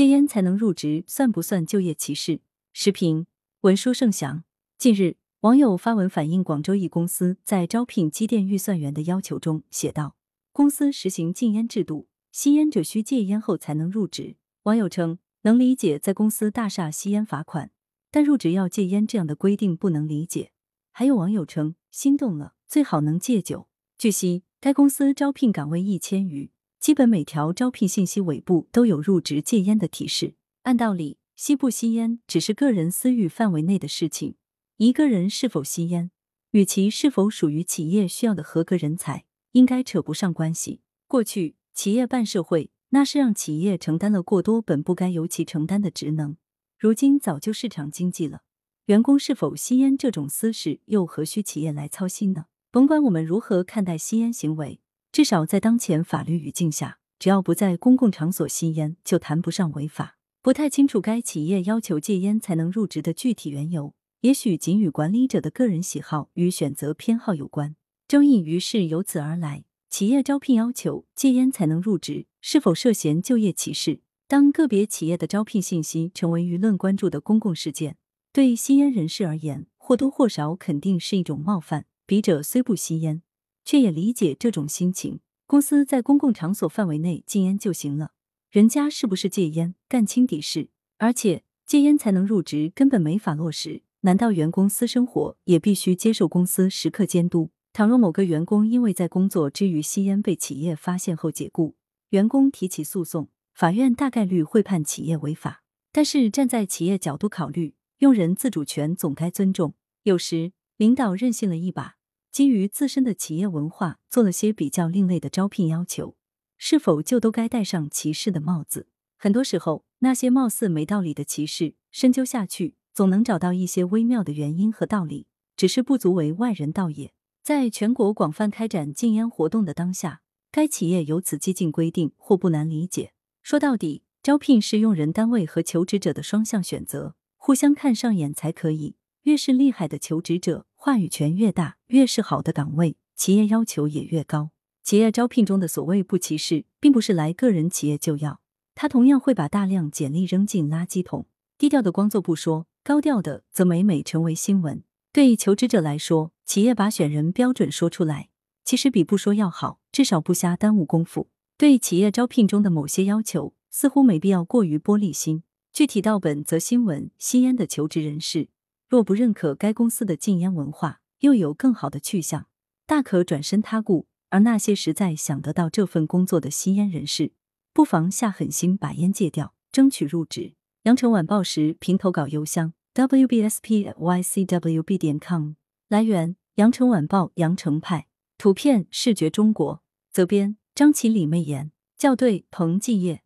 戒烟才能入职，算不算就业歧视？时评文书盛祥。近日，网友发文反映广州一公司在招聘机电预算员的要求中写道：“公司实行禁烟制度，吸烟者需戒烟后才能入职。”网友称能理解在公司大厦吸烟罚款，但入职要戒烟这样的规定不能理解。还有网友称心动了，最好能戒酒。据悉，该公司招聘岗位一千余，基本每条招聘信息尾部都有入职戒烟的提示。按道理，吸不吸烟只是个人私欲范围内的事情。一个人是否吸烟，与其是否属于企业需要的合格人才，应该扯不上关系。过去，企业办社会，那是让企业承担了过多本不该由其承担的职能。如今早就市场经济了，员工是否吸烟这种私事，又何须企业来操心呢？甭管我们如何看待吸烟行为，至少在当前法律语境下，只要不在公共场所吸烟，就谈不上违法。不太清楚该企业要求戒烟才能入职的具体缘由。也许仅与管理者的个人喜好与选择偏好有关，争议于是由此而来。企业招聘要求戒烟才能入职，是否涉嫌就业歧视？当个别企业的招聘信息成为舆论关注的公共事件，对吸烟人士而言，或多或少肯定是一种冒犯。笔者虽不吸烟，却也理解这种心情。公司在公共场所范围内禁烟就行了，人家是不是戒烟，干清底事。而且戒烟才能入职，根本没法落实。难道员工私生活也必须接受公司时刻监督？倘若某个员工因为在工作之余吸烟被企业发现后解雇，员工提起诉讼，法院大概率会判企业违法。但是站在企业角度考虑，用人自主权总该尊重。有时领导任性了一把，基于自身的企业文化做了些比较另类的招聘要求，是否就都该戴上歧视的帽子？很多时候，那些貌似没道理的歧视，深究下去。总能找到一些微妙的原因和道理，只是不足为外人道也。在全国广泛开展禁烟活动的当下，该企业有此激进规定或不难理解。说到底，招聘是用人单位和求职者的双向选择，互相看上眼才可以。越是厉害的求职者，话语权越大；越是好的岗位，企业要求也越高。企业招聘中的所谓不歧视，并不是来个人企业就要，他同样会把大量简历扔进垃圾桶。低调的光做不说。高调的则每每成为新闻。对求职者来说，企业把选人标准说出来，其实比不说要好，至少不瞎耽误功夫。对企业招聘中的某些要求，似乎没必要过于玻璃心。具体到本则新闻，吸烟的求职人士若不认可该公司的禁烟文化，又有更好的去向，大可转身他顾。而那些实在想得到这份工作的吸烟人士，不妨下狠心把烟戒掉，争取入职。羊城晚报时评投稿邮箱：wbspycwb 点 com。来源：羊城晚报羊城派。图片：视觉中国。责编：张起李媚妍。校对：彭继业。